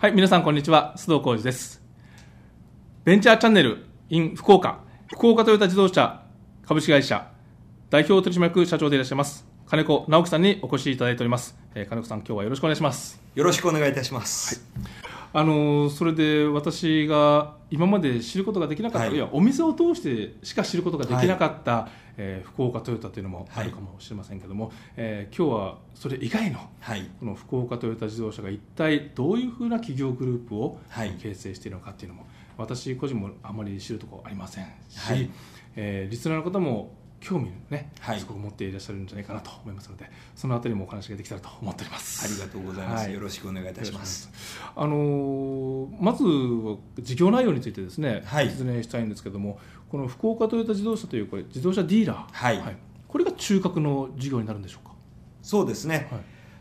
はい、皆さんこんにちは。須藤浩二です。ベンチャーチャンネル in 福岡、福岡トヨタ自動車株式会社代表取締役社長でいらっしゃいます、金子直樹さんにお越しいただいております。えー金子さん、今日はよろしくお願いします。よろしくお願いいたします。あのーそれで私が今まで知ることができなかった、はい。い、やお店を通してしか知ることができなかった、えー福岡トヨタというのもあるかもしれませんけども、えー今日はそれ以外のはい。この福岡トヨタ自動車が一体どういうふうな企業グループをはい。形成しているのかっていうのも、私個人もあまり知るところありませんし、はい。えーリスナーの方も興味ね、はい。すごく持っていらっしゃるんじゃないかなと思いますのでそのあたりもお話ができたらと思っております。ありがとうございます。はい。よろしくお願いいたします。あのーまずは事業内容についてですね、はい。説明したいんですけどもこの福岡トヨタ自動車というこれ自動車ディーラー、はい。これが中核の事業になるんでしょうか、そうですね。はい。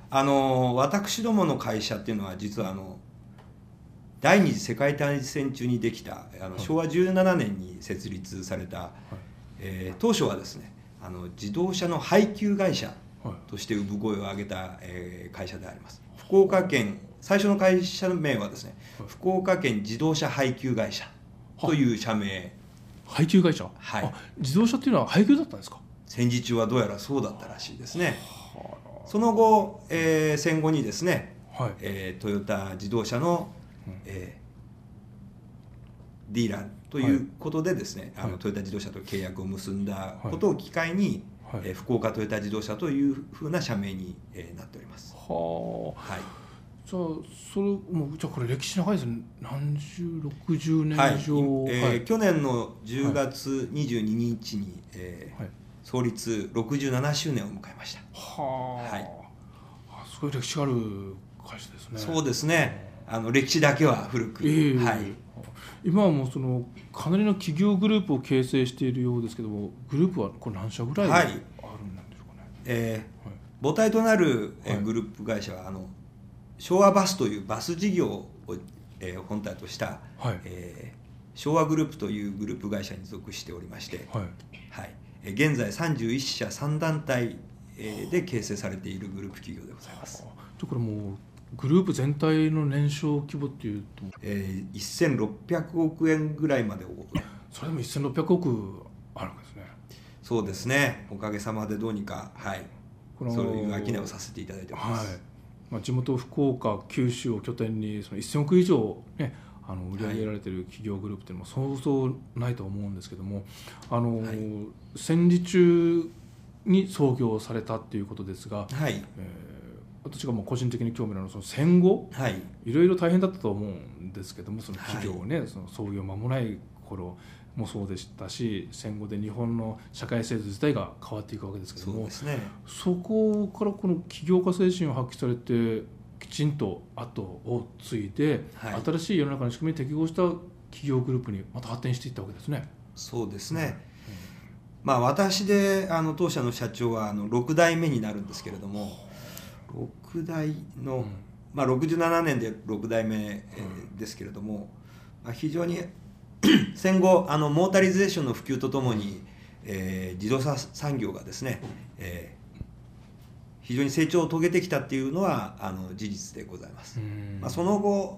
あの私どもの会社っていうのは実はあの第二次世界大戦中にできたあのはい。昭和17年に設立された、えー当初はですねあの自動車の配給会社はい。として産声を上げた、えー会社であります。福岡県最初の会社名はですね、はい。福岡県自動車配給会社という社名。配給会社、はい。あ自動車っていうのは配給だったんですか？戦時中はどうやらそうだったらしいですね。その後、えー戦後にですね、はい。えートヨタ自動車の、うん。えーディーラーということでですね、あはい。のトヨタ自動車と契約を結んだことを機会に、はい。えー福岡トヨタ自動車というふうな社名に、えーなっております。はあ。はい。じゃあそれもうじゃあこれ歴史長いですね。何十60年はい。以上えーはい。去年の10月22日に、えーはい。創立67周年を迎えました、はあ、はい。あすごい歴史ある会社ですね。そうですね。あの歴史だけは古く、ええ。はい、今はもうそのかなりの企業グループを形成しているようですけどもグループはこれ何社ぐらいあはいるんでしょうかね、えーはい。母体となる、えーはい。グループ会社はあの昭和バスというバス事業を、えー本体とした、はい。えー昭和グループというグループ会社に属しておりまして、はい。はい。えー現在31社3団体、えーで形成されているグループ企業でございます、これもうグループ全体の年商規模っていうと。えー1600億円ぐらいまでおそれでも1600億あるわけですね。そうですね。おかげさまでどうにかはい。このそういう商いをさせていただいてます、はい。まあ、地元福岡九州を拠点にその1000億以上、ね、あの売り上げられてる企業グループっていうのもそうそうないと思うんですけどもあの、はい。戦時中に創業されたっていうことですが、はい。えー私がもう個人的に興味のあるその戦後はい。いろいろ大変だったと思うんですけどもその企業ね、その創業間もない頃もそうでしたし戦後で日本の社会制度自体が変わっていくわけですけどもそね。そこからこの起業家精神を発揮されてきちんと後を継いで、はい。新しい世の中の仕組みに適合した企業グループにまた発展していったわけですね。そうですね、まあ私であの当社の社長はあの6代目になるんですけれども6代の、うん。まあ、67年で6代目、えーですけれども、まあ、非常に 戦後あのモータリゼーションの普及とともに、えー自動車産業がですね、えー非常に成長を遂げてきたっていうのはあの事実でございます。うん。まあ、その後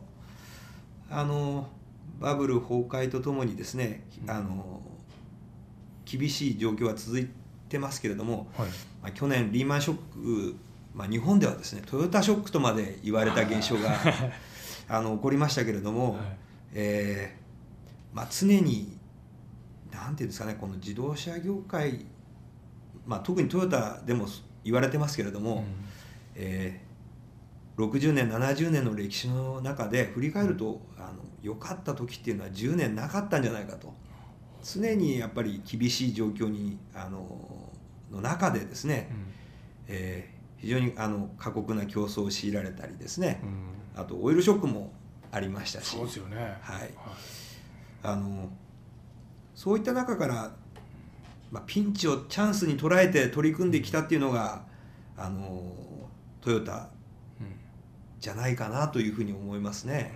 あのバブル崩壊とともにですねあの厳しい状況は続いてますけれども、はい。まあ、去年リーマンショック、まあ、日本ではですねトヨタショックとまで言われた現象が あの起こりましたけれども、はい。えーまあ、常になんていうんですかねこの自動車業界、まあ、特にトヨタでも言われてますけれども、えー60年70年の歴史の中で振り返るとあの良かった時っていうのは10年なかったんじゃないかと。常にやっぱり厳しい状況にあのの中でですね、えー非常にあの過酷な競争を強いられたりですね。あとオイルショックもありましたし。そうですよね。はい。あのそういった中から、まあ、ピンチをチャンスに捉えて取り組んできたっていうのがあのトヨタうんじゃないかなというふうに思いますね。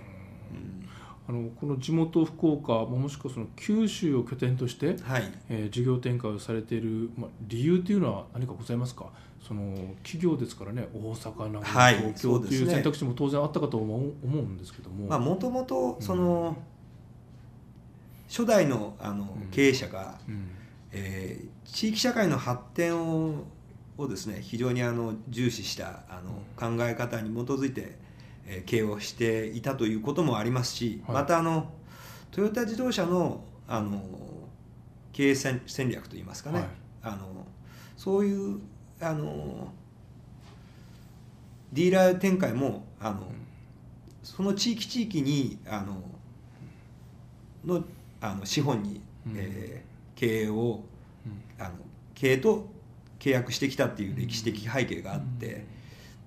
うん。あのこの地元福岡もしくはその九州を拠点として、はい。えー事業展開をされている、まあ、理由というのは何かございますか？その企業ですからね大阪名古屋、はい東京という選択肢も当然あったかと思うんですけども、まあもともとその、初代のあのうん。経営者が、うん。えー地域社会の発展ををですね非常にあの重視したあの考え方に基づいて、えー経営をしていたということもありますし、はい。またあのトヨタ自動車のあの経営戦戦略といいますかね、はい。あのそういうあのディーラー展開もあの、その地域地域にあののあの資本に、うん。えー経営をうん。あの経営と契約してきたっていう歴史的背景があって、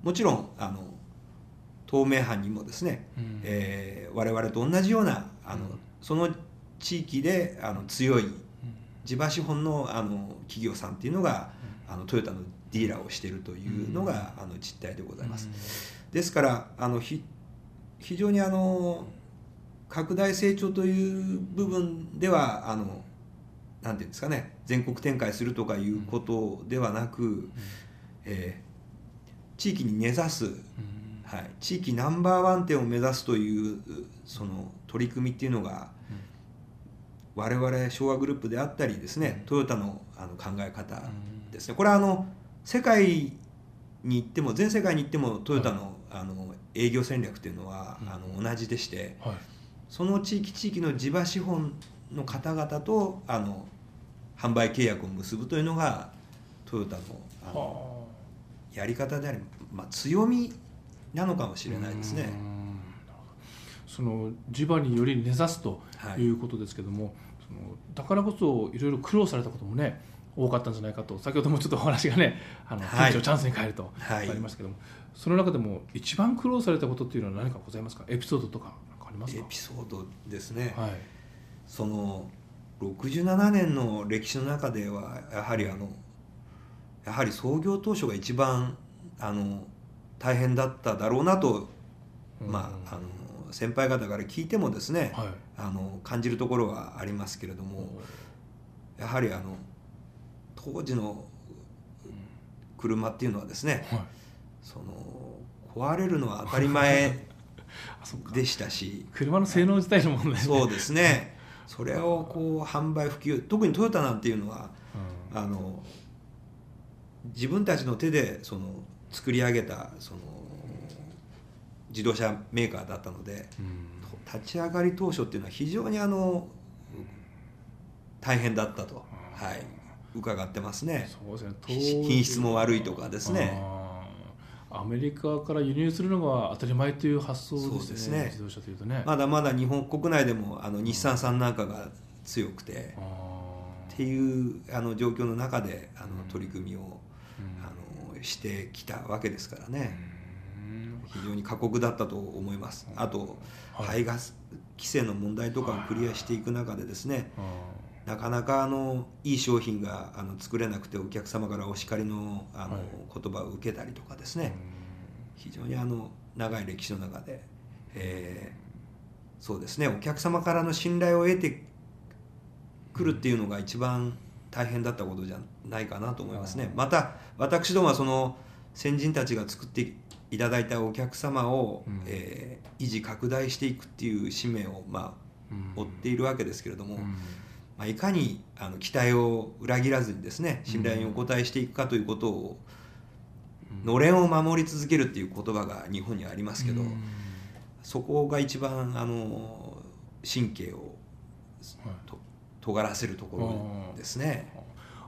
もちろんあの東名阪にもですね、うん。えー我々と同じようなあの、うん。その地域であの強い地場資本のあの企業さんっていうのが、あのトヨタのディーラーをしているというのが、あの実態でございます。ですからあのひ非常にあの拡大成長という部分ではあのなんていうんですかね全国展開するとかいうことではなく、えー地域に根ざす、うん。はい、地域ナンバーワン店を目指すというその取り組みっていうのが我々昭和グループであったりですねトヨタのあの考え方ですね。これはあの世界に行っても全世界に行ってもトヨタの,、あの営業戦略っていうのは、うん。あの同じでしてはい。その地域地域の地場資本の方々とあの販売契約を結ぶというのがトヨタのあのはやり方であり、まあ、強みなのかもしあれないですね。その地場により根ざすとはい。いうことですけども、そのだからこそいろいろ苦労されたこともね多かったんじゃないかと。先ほどもちょっとお話がね あの、はい。ピンチをチャンスに変えるとはい。ありましたけども、その中でも一番苦労されたことっていうのは何かございますか？エピソードとかありますか？エピソードですね、はい。その67年の歴史の中ではやはりあのやはり創業当初が一番あの大変だっただろうなと、うん。まあ、あの先輩方から聞いてもですね、はい。あの感じるところはありますけれどもやはりあの当時の車っていうのはですねはい。その壊れるのは当たり前 でしたし車の性能自体の問題ね。そうですね。それをこう販売普及特にトヨタなんていうのはうん。あの自分たちの手でその作り上げたその自動車メーカーだったのでうん。立ち上がり当初っていうのは非常にあの大変だったと、はい、伺ってますね。そうですね。品品質も悪いとかですね。アメリカから輸入するのが当たり前という発想ですね。ね。自動車というとね、まだまだ日本国内でもあの日産さんなんかが強くてあっていうあの状況の中であのうん。取り組みをーうん。あのしてきたわけですからね。うん。非常に過酷だったと思います。あとはい排ガス規制の問題とかをクリアしていく中でですねあなかなかあのいい商品があの作れなくてお客様からお叱りのあの、はい。言葉を受けたりとかですーね非常にあの長い歴史の中で、えーそうですね。お客様からの信頼を得てくるっていうのが一番大変だったことじゃないかなと思いますね。また私どもはその先人たちが作っていただいたお客様を、うん。えー維持拡大していくっていう使命を、まうん。あ、追っているわけですけれども、うんまあ、いかにあの期待を裏切らずにですね信頼にお応えしていくかということを、のれんを守り続けるっていう言葉が日本にはありますけど、うん。そこが一番あの神経をはい。と尖らせるところですね。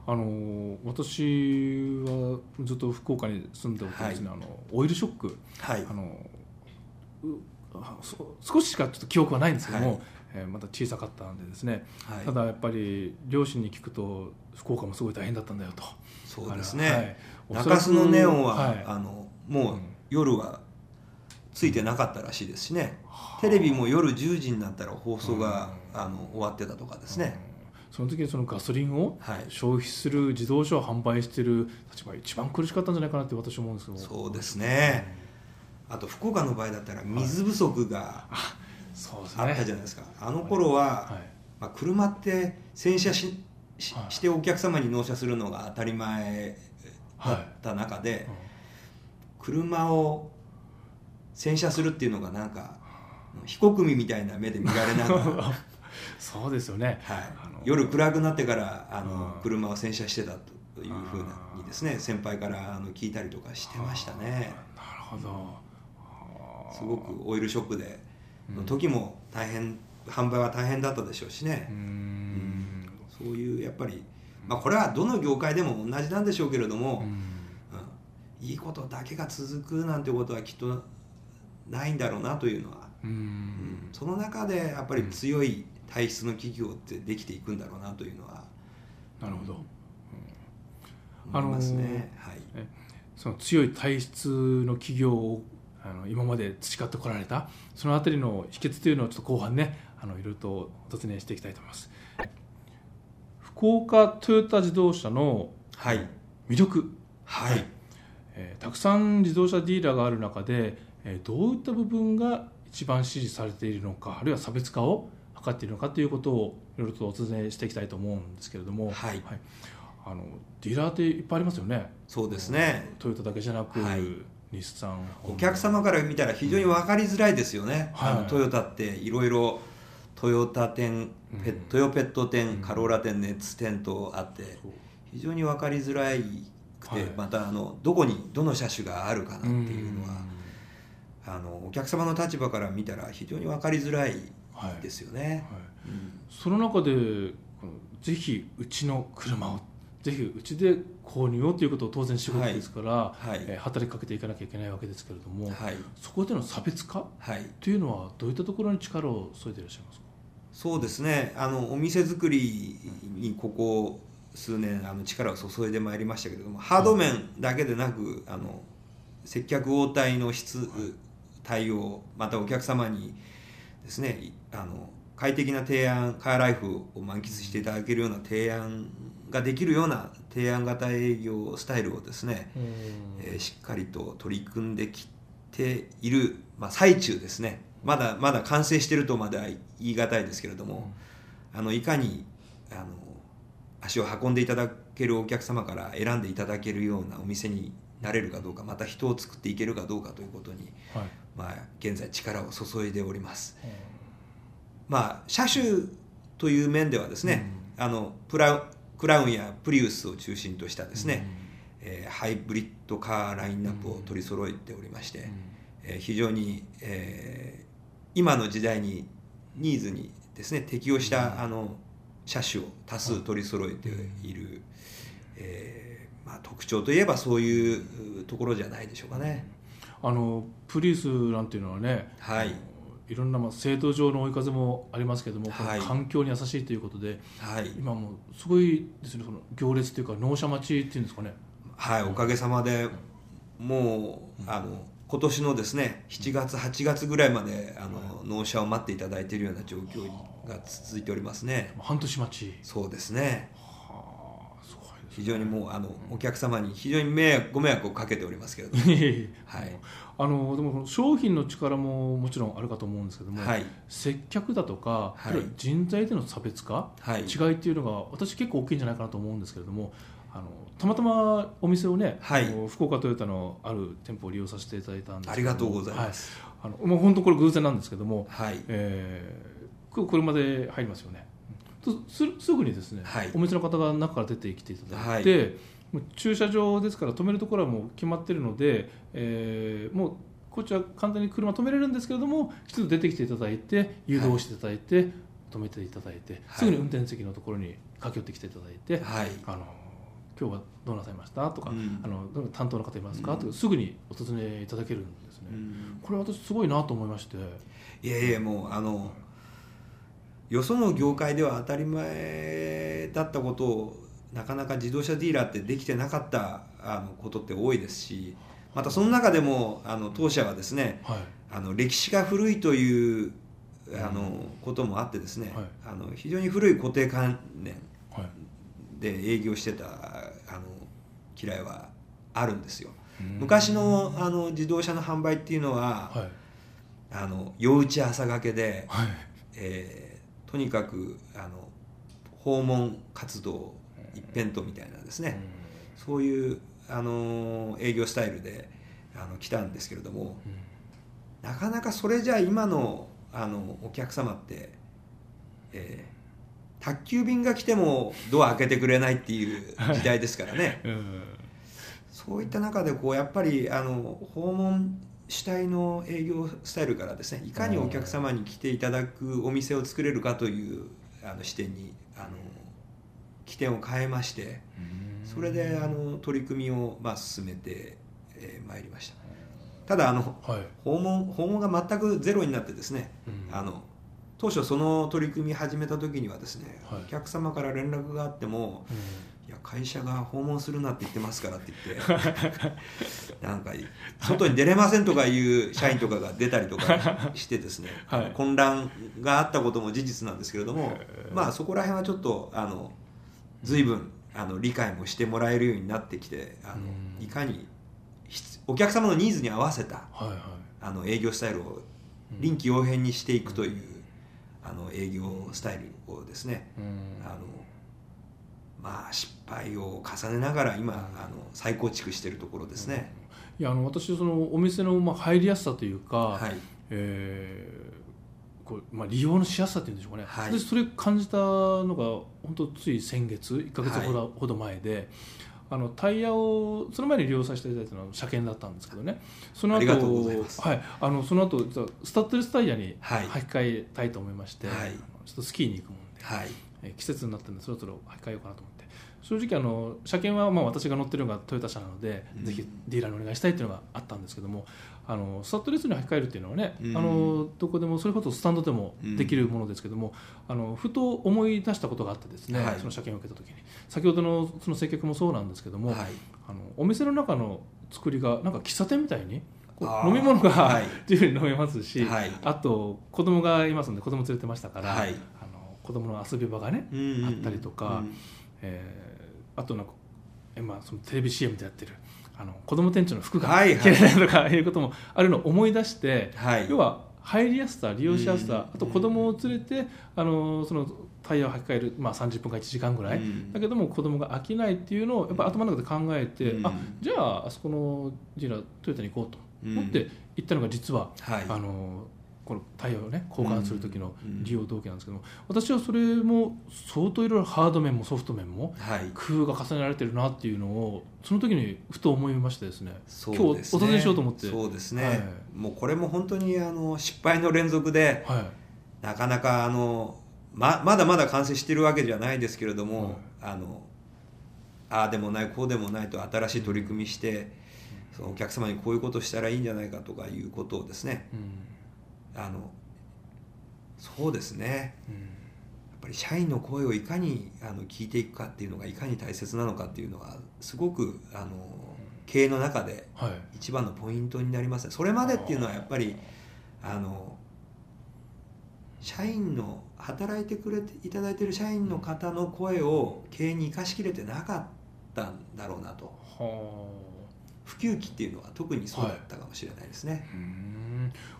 あの私はずっと福岡に住んでおってですね、あのオイルショック。はい。あの少ししかちょっと記憶はないんですけども、はい。えーまだ小さかったんでですね、はい。ただやっぱり両親に聞くと福岡もすごい大変だったんだよと。そうですね、はい。中洲のネオンは、はい。あのもううん。夜はついてなかったらしいですしね、テレビも夜10時になったら放送が、あの終わってたとかですね、うん。その時にそのガソリンをはい。消費する自動車を販売している立場が一番苦しかったんじゃないかなって私は思うんですけど。そうですねあと福岡の場合だったら水不足があったじゃないですか。あの頃は、はい。まあ、車って洗車ししはい。してお客様に納車するのが当たり前だった中で、車を洗車するっていうのがなんか非国民みたいな目で見られながら、はい、そうですよね。あの夜暗くなってからあのうん。車を洗車してたというふうにですね先輩からあの聞いたりとかしてましたね。なるほどすごくオイルショックでうん。の時も大変販売は大変だったでしょうしね。うーん。そういうやっぱり、まあ、これはどの業界でも同じなんでしょうけれども、うん。うん。いいことだけが続くなんてことはきっとないんだろうなというのは、ううん。ん。その中でやっぱり強い体質の企業ってできていくんだろうなというのはなるほど。思いますね。はい。その強い体質の企業をあの今まで培ってこられたそのあたりの秘訣というのをちょっと後半ねあのいろいろとお尋ねしていきたいと思います。福岡トヨタ自動車のはい。魅力、はい。えーたくさん自動車ディーラーがある中で、えーどういった部分が一番支持されているのかあるいは差別化を図っているのかということをいろいろとお尋ねしていきたいと思うんですけれども、はい。あのディーラーっていっぱいありますよね。そうですね。トヨタだけじゃなく、はい日産お客様から見たら非常に分かりづらいですよね、はい。あのトヨタっていろいろトヨタ店、トヨペット店、うん。カローラ店熱店とあって非常に分かりづらくて、はい。またあのどこにどの車種があるかなっていうのは、ん。あのお客様の立場から見たら非常に分かりづらいはいですよね。はい。うん。その中でぜひうちの車をぜひうちで購入をということを当然仕事ですから、はい。えー働きかけていかなきゃいけないわけですけれども、はい。そこでの差別化？はい、というのはどういったところに力を添えていらっしゃいますか？そうですね。あのお店作りにここ数年あの力を注いでまいりましたけれどもハード面だけでなくあの接客応対の質対応またお客様にですねいあの快適な提案カーライフを満喫していただけるような提案ができるような提案型営業スタイルをですね、えーしっかりと取り組んできている、まあ、最中ですね。まだまだ完成しているとまでは言い難いですけれども、あのいかにあの足を運んでいただけるお客様から選んでいただけるようなお店になれるかどうかまた人を作っていけるかどうかということに、はい。まあ、現在力を注いでおります。まあ、車種という面ではですね、あのプラクラウンやプリウスを中心としたですね、えーハイブリッドカーラインナップを取り揃えておりまして、えー非常に、えー今の時代にニーズにですね適応した、あの車種を多数取り揃えている、えーまあ、特徴といえばそういうところじゃないでしょうかね。あのプリウスなんていうのはね、はいいろんなまあ制度上の追い風もありますけども、はい。環境に優しいということではい。今もうすごいですねその行列というか納車待ちっていうんですかね。はい、おかげさまでもうあの今年のですね7月8月ぐらいまであの納車を待っていただいているような状況が続いておりますね。半年待ち。そうですね非常にもうあのお客様に非常に迷惑ご迷惑をかけておりますけれども。ねはい。あのでも商品の力ももちろんあるかと思うんですけども、はい。接客だとか、はい。人材での差別化、はい。違いっていうのが私結構大きいんじゃないかなと思うんですけれどもあのたまたまお店をね、はい。福岡トヨタのある店舗を利用させていただいたんですありがとうございます。はい、あのもう本当これ偶然なんですけども、はい。えーこ車で入りますよね。とすすぐにですね、はい。お店の方が中から出てきていただいて、はもう駐車場ですから止めるところはもう決まってるので、えーもうこっちは簡単に車止めれるんですけれどもきちんと出てきていただいて誘導していただいて、止めていただいて、はい。すぐに運転席のところに駆け寄ってきていただいて、はい。あの今日はどうなさいました？とか、うん。あのどの担当の方いますか、うん。とかすぐにお尋ねいただけるんですね、うん。これ私すごいなと思いまして。いやいやもうあのよその業界では当たり前だったことをなかなか自動車ディーラーってできてなかったあのことって多いですしまたその中でもあの当社はですねはい。あの歴史が古いというあのこともあってですね、はい。あの非常に古い固定観念はい。で営業してたあの嫌いはあるんですよ。うん。昔のあの自動車の販売っていうのは、はい。あの夜打ち朝がけで、はい。えーとにかくあの訪問活動一辺倒みたいなですね、そういうあの営業スタイルであの来たんですけれども、なかなかそれじゃあ今のあのお客様って、えー宅急便が来てもドア開けてくれないっていう時代ですからね。うん。そういった中でこうやっぱりあの訪問主体の営業スタイルからですねいかにお客様に来ていただくお店を作れるかというあの視点にあの起点を変えましてそれであの取り組みをまあ進めてま、えー参りました。ただあのはい。訪問訪問が全くゼロになってですねうん。あの当初その取り組み始めた時にはですね、はい。お客様から連絡があってもうんいや会社が訪問するなって言ってますからって言って。なんか外に出れませんとかいう社員とかが出たりとかしてですね、はい。混乱があったことも事実なんですけれども、まあそこら辺はちょっとあの随分あの理解もしてもらえるようになってきてあのうん。いかに必お客様のニーズに合わせたはいはい。あの営業スタイルを臨機応変にしていくという、あの営業スタイルをですねうん。あのまあ失敗を重ねながら今あの再構築しているところですね、いやあの私そのお店のまあ入りやすさというか、はい。えーこうまあ、利用のしやすさっていうんでしょうかね、はい。私それ感じたのが本当つい先月1か月ほど,、ほど前であのタイヤをその前に利用させていただいたのは車検だったんですけどね。その後ありがとうございます。はい、あのその後スタッドレスタイヤにはい。履き替えたいと思いまして、はい。ちょっとスキーに行くもんで、はい。えー季節になってるんでそろそろ履き替えようかなと思って正直あの車検はまあ私が乗ってるのがトヨタ車なので、うん。ぜひディーラーにお願いしたいっていうのがあったんですけどもあのスタッドレスに履き替えるっていうのはね、うん。あのどこでもそれこそスタンドでもできるものですけども、あのふと思い出したことがあってですね、はい。その車検を受けた時に。先ほどのその接客もそうなんですけども、はい。あのお店の中の作りがなんか喫茶店みたいに飲み物が、はい。自由に飲めますし、はい。あと子供がいますので子供連れてましたから、はい。あの子供の遊び場がね、うんうんうん。あったりとかうんえーあとなんかえ、まあ、そのテレビ CM でやってるあの子供店長の服が着れないとかいうこともあるのを思い出して、はい。要は入りやすさ利用しやすうんさあと子供を連れてあのそのタイヤを履き替える、まあ、30分か1時間ぐらい、うん。だけども子供が飽きないっていうのをやっぱ頭の中で考えて、うん。あじゃああそこのジーラトヨタに行こうと思って行ったのが実は、はい。あのこのタイヤをね交換する時のうん利用動機なんですけども、私はそれも相当いろいろハード面もソフト面もはい。工夫が重ねられてるなっていうのをその時にふと思いましてですね。そうですね。今日お尋ねしようと思って。そうですね、はい。もうこれも本当にあの失敗の連続ではい。なかなかあのままだまだ完成してるわけじゃないですけれども、あのああでもないこうでもないと新しい取り組みして、そのお客様にこういうことしたらいいんじゃないかとかいうことをですねうんあのそうですね。うん。やっぱり社員の声をいかにあの聞いていくかっていうのがいかに大切なのかっていうのはすごくあの経営の中ではい。一番のポイントになりますね。それまでっていうのはやっぱりあの社員の働いてくれていただいている社員の方の声を経営に生かしきれてなかったんだろうなと。は普及期っていうのは特にそうだったかもしれないですね。あ、うん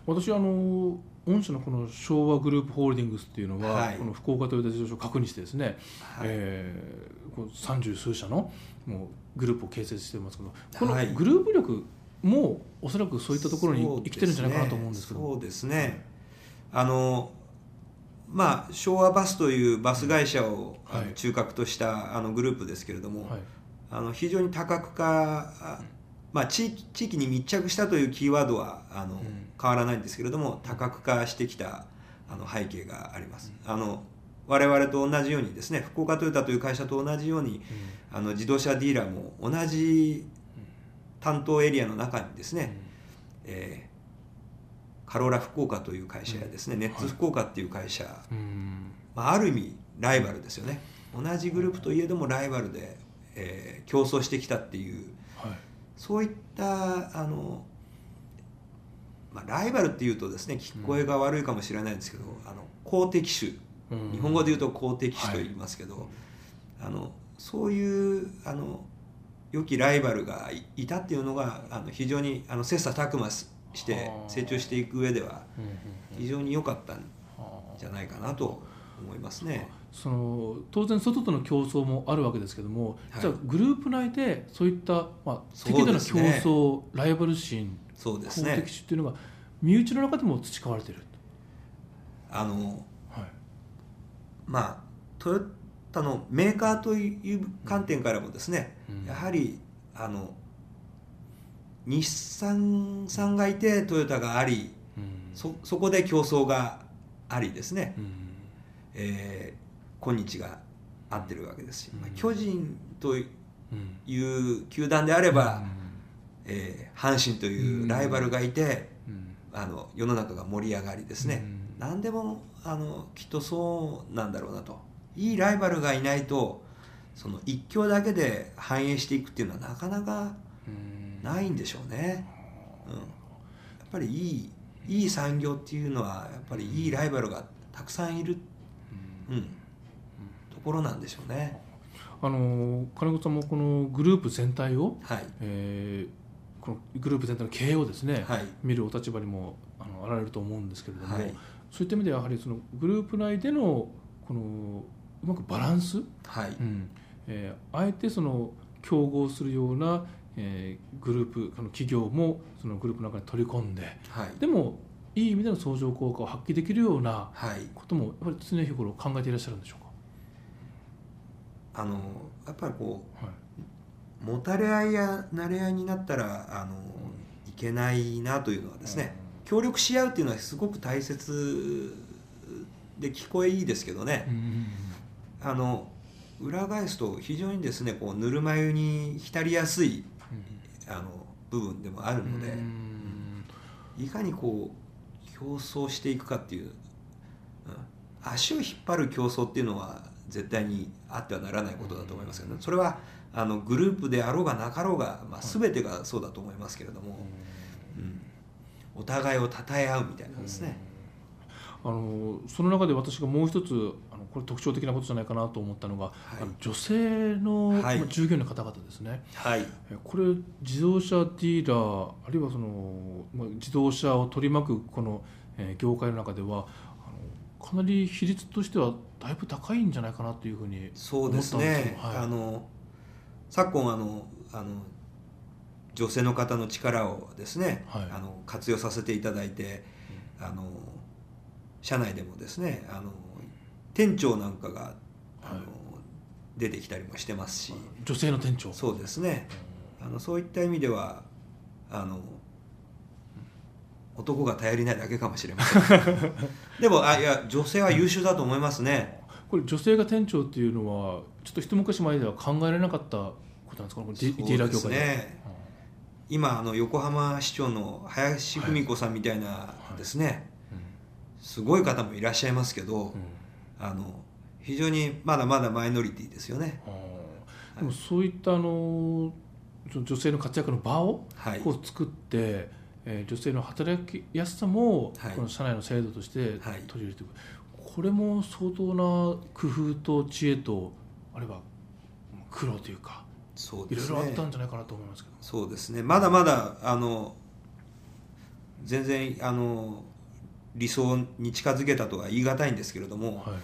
私あの御社のこの昭和グループホールディングスっていうのは、はい。この福岡トヨタ自動車を確認してですね、はい。えーこう三十数社のもうグループを形成してますけどこのはい。グループ力もおそらくそういったところに生きてるんじゃないかなと思うんですけど。そうですね。あのまあ昭和バスというバス会社を、はい。中核としたあのグループですけれども、はい。あの非常に多角化、あまあ、地域地域に密着したというキーワードはあの、ん変わらないんですけれども多角化してきたあの背景があります。あの我々と同じようにですね福岡トヨタという会社と同じようにあの自動車ディーラーも同じ担当エリアの中にですね、えーカローラ福岡という会社やですね、ネッツ福岡っていう会社、うんうん。まあ、ある意味ライバルですよね。同じグループといえどもライバルで、えー競争してきたっていうはい。そういったあの、まあ、ライバルっていうとですね聞こえが悪いかもしれないんですけど、あの公的種。うん。日本語で言うと公的種と言いますけど、あのそういうあの良きライバルがいいたっていうのがあの非常にあの切磋琢磨してはあ成長していく上では非常に良かったんはあじゃないかなと思いますね。その当然外との競争もあるわけですけども、はい。じゃあグループ内でそういった、まあ、適度な競ですね。争、ライバル心そうですね。公的。主っていうのが身内の中でも培われている、あのはい。まあトヨタのメーカーという観点からもですね、うん。やはりあの日産さんがいてトヨタがありうん。そそこで競争がありですね、うん。えー今日が合ってるわけですし、うん。まあ巨人というん。う球団であれば、うんえー阪神というライバルがいて、うん。あの世の中が盛り上がりですね、うん。何でもあのきっとそうなんだろうなと。いいライバルがいないとその一強だけで反映していくっていうのはなかなかうん。ないんでしょうね、うん、やっぱりいいいい産業っていうのはやっぱりいいライバルがたくさんいる、うん。うん、ところなんでしょうね。あの金子さんもこのグループ全体を、はい。えーグループ全体の経営をですね、はい。見るお立場にもあのあられると思うんですけれども、はい。そういった意味ではやはりそのグループ内でのこのうまくバランス、はい。うん。えーあえてその競合するような、えーグループあの企業もそのグループの中に取り込んではい。でもいい意味での相乗効果を発揮できるようなはい。こともやっぱり常日頃考えていらっしゃるんでしょうあのやっぱりこか、はい、うもたれ合いやなれ合いになったらあのいけないなというのはですね、協力し合うっていうのはすごく大切で聞こえいいですけどね、あの裏返すと非常にですねこうぬるま湯に浸りやすいあの部分でもあるので、うん。いかにこう競争していくかっていう、うん足を引っ張る競争っていうのは絶対にあってはならないことだと思いますけどね。それはあのグループであろうがなかろうが、まあ、全てがそうだと思いますけれども、うん。お互いを称え合うみたいなですね、あのその中で私がもう一つあのこれ特徴的なことじゃないかなと思ったのが、い。あの女性の、はい。まあ従業員の方々ですね。はい。えこれ自動車ディーラーあるいはその、まあ、自動車を取り巻くこの、えー業界の中ではあのかなり比率としてはだいぶ高いんじゃないかなというふうにそうですね。よはい。あの昨今あのあの女性の方の力をですね、はい。あの活用させていただいて、あの社内でもですねあの店長なんかがあの、はい。出てきたりもしてますし。女性の店長。そうですね。あのそういった意味ではあの男が頼りないだけかもしれません。でもあいや女性は優秀だと思いますね。これ女性が店長っていうのはちょっと一昔前では考えられなかったことなんですか？このディーラー業界でですね今あの横浜市長の林文子さんみたいなですね、すごい方もいらっしゃいますけど、うんうんあの非常にまだまだマイノリティですよね。でもそういったあの女性の活躍の場をはい。こう作って、えー女性の働きやすさも、はい。この社内の制度としてはい。取り入れていく、これも相当な工夫と知恵とあるいは苦労というかいろいそうですね。ろあったんじゃないかなと思いますけど。そうですね。まだまだあの全然あの理想に近づけたとは言い難いんですけれども、はい。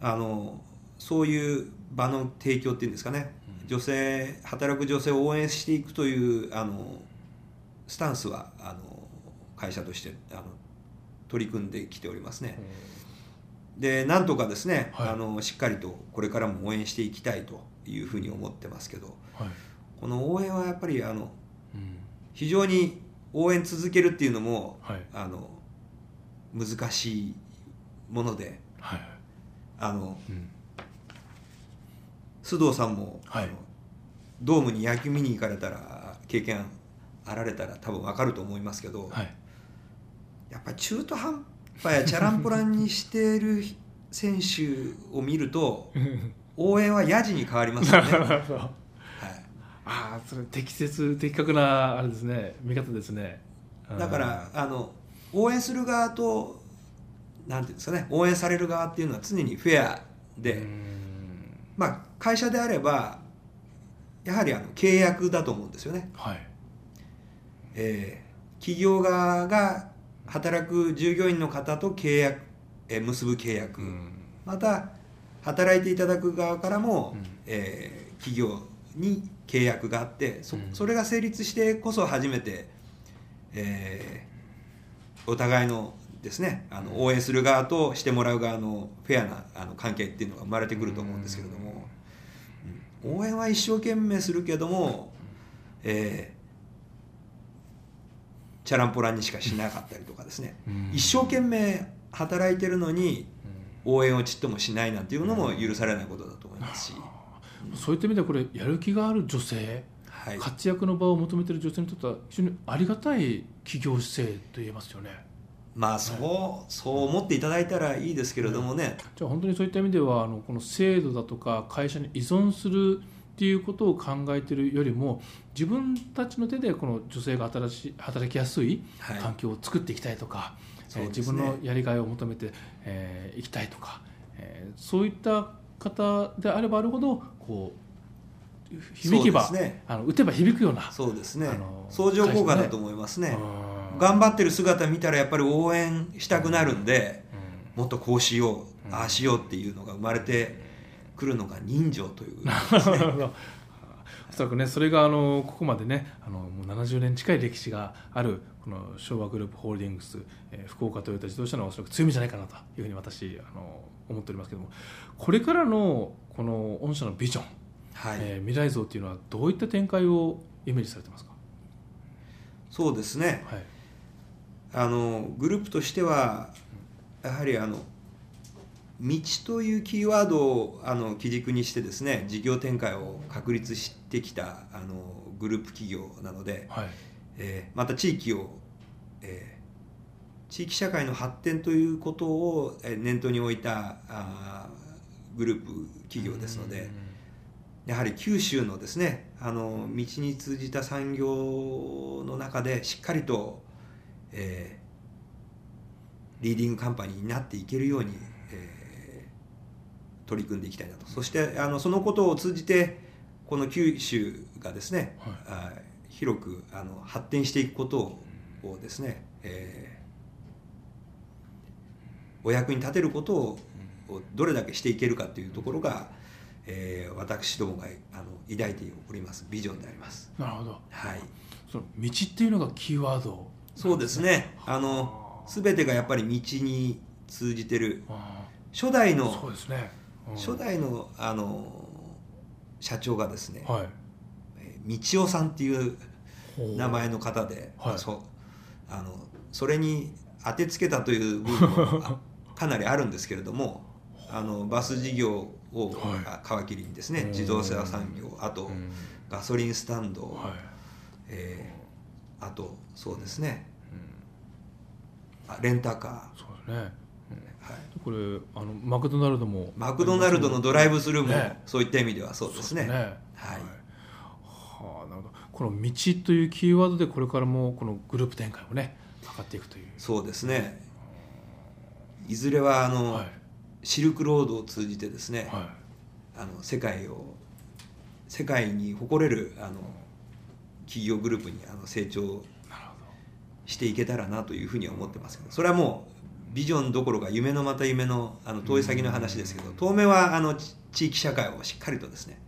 あのそういう場の提供っていうんですかね、女性働く女性を応援していくというあのスタンスはあの会社としてあの取り組んできておりますね。でなんとかですね、はい。あのしっかりとこれからも応援していきたいというふうに思ってますけどはい。この応援はやっぱりあのうん。非常に応援続けるっていうのも、はい。あの難しいものではい。あのうん。須藤さんも、はい。あのドームに野球見に行かれたら経験あられたら多分分かると思いますけど、はい。やっぱり中途半端やチャランポランにしている選手を見ると 応援はヤジに変わりますよね、はい、ああそれ適切的確なあれですね見方ですね。だからあの応援する側となんていうんですかね応援される側っていうのは常にフェアで、うん。まあ、会社であればやはりあの契約だと思うんですよね、はいえー企業側が働く従業員の方と契約えー結ぶ契約、うん。また働いていただく側からも、うん。えー企業に契約があってそうん。それが成立してこそ初めて、えーお互いのですねあの応援する側としてもらう側のフェアなあの関係っていうのが生まれてくると思うんですけれども、うん。応援は一生懸命するけども、えーチャランポランにしかしなかったりとかですね、うん。一生懸命働いてるのに応援をちっともしないなんていうのも許されないことだと思いますし、そういった意味ではこれやる気がある女性、はい、活躍の場を求めている女性にとっては非常にありがたい企業姿勢と言えますよね。まあそうそう思っていただいたらいいですけれどもね、じゃあ本当にそういった意味ではあのこの制度だとか会社に依存するっていうことを考えているよりも自分たちの手でこの女性が働し働きやすいはい。環境を作っていきたいとか、そうですね。えー自分のやりがいを求めてい、えーいきたいとか、えーそういった方であればあるほどこう響けば、ね。あの打てば響くようなそうですね。相乗効果だと思いますね。うん。頑張ってる姿見たらやっぱり応援したくなるんで、もっとこうしよう、うん。ああしようっていうのが生まれてくるのが人情という。なるほど。おそらくねそれがあのここまでねあのもう70年近い歴史があるこの昭和グループホールディングス、えー福岡トヨタ自動車のおそらく強みじゃないかなというふうに私あの思っておりますけどもこれからのこの御社のビジョン、はい、えー未来像っていうのはどういった展開をイメージされてますか、そうですね。はい。あのグループとしてはやはりあの道というキーワードをあの基軸にしてですね事業展開を確立してきたあのグループ企業なので、はい。えーまた地域を、えー地域社会の発展ということをえー念頭に置いたあーグループ企業ですので、やはり九州のですねあの道に通じた産業の中でしっかりと、えーリーディングカンパニーになっていけるように、えー取り組んでいきたいなと。そしてあのそのことを通じてこの九州がですね、はい。広くあの発展していくことをですね、えーお役に立てることををどれだけしていけるかというところが、えー私どもがあの抱いておりますビジョンであります。なるほど。はい、その道っていうのがキーワードそうですね。あ。の全てがやっぱり道に通じてる。あ。初代ーのそうですね、うん初代のあの社長がですね、はい。えー道夫さんっていう名前の方で、はい。そうあのそれに当てつけたという部分も あかなりあるんですけれどもあのバス事業をはい。皮切りにですね、うん。自動車産業あとうん。ガソリンスタンド、はい。えーあとそうですね。うん。あレンタカそうですね、うんー、はい、これあのマクドナルドも。マクドナルドのドライブスルーもね。そういった意味ではそうですね。はい、はい。はあなるほど。この「道」というキーワードでこれからもこのグループ展開をね図っていくという。そうですね。いずれはあの、はい。シルクロードを通じてですね、はあの世界を世界に誇れるあの企業グループにあの成長していけたらなというふうには思ってますけどそれはもうビジョンどころか夢のまた夢のあの遠い先の話ですけど当面はあのち地域社会をしっかりとですね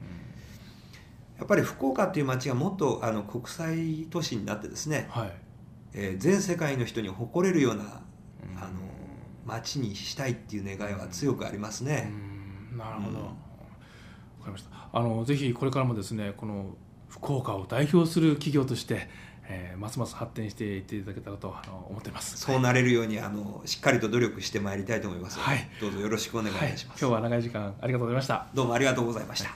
やっぱり福岡っていう街がもっとあの国際都市になってですね、どはい。えー全世界の人に誇れるようなうん。あの街にしたいっていう願いは強くありますね。うん。なるほど、うんわかりました。あのぜひこれからもですねこの福岡を代表する企業として、えーますます発展していっていただけたらとあの思っています。そうなれるようにあのしっかりと努力してまいりたいと思いますはい。どうぞよろしくお願いします、今日は長い時間ありがとうございました。どうもありがとうございました、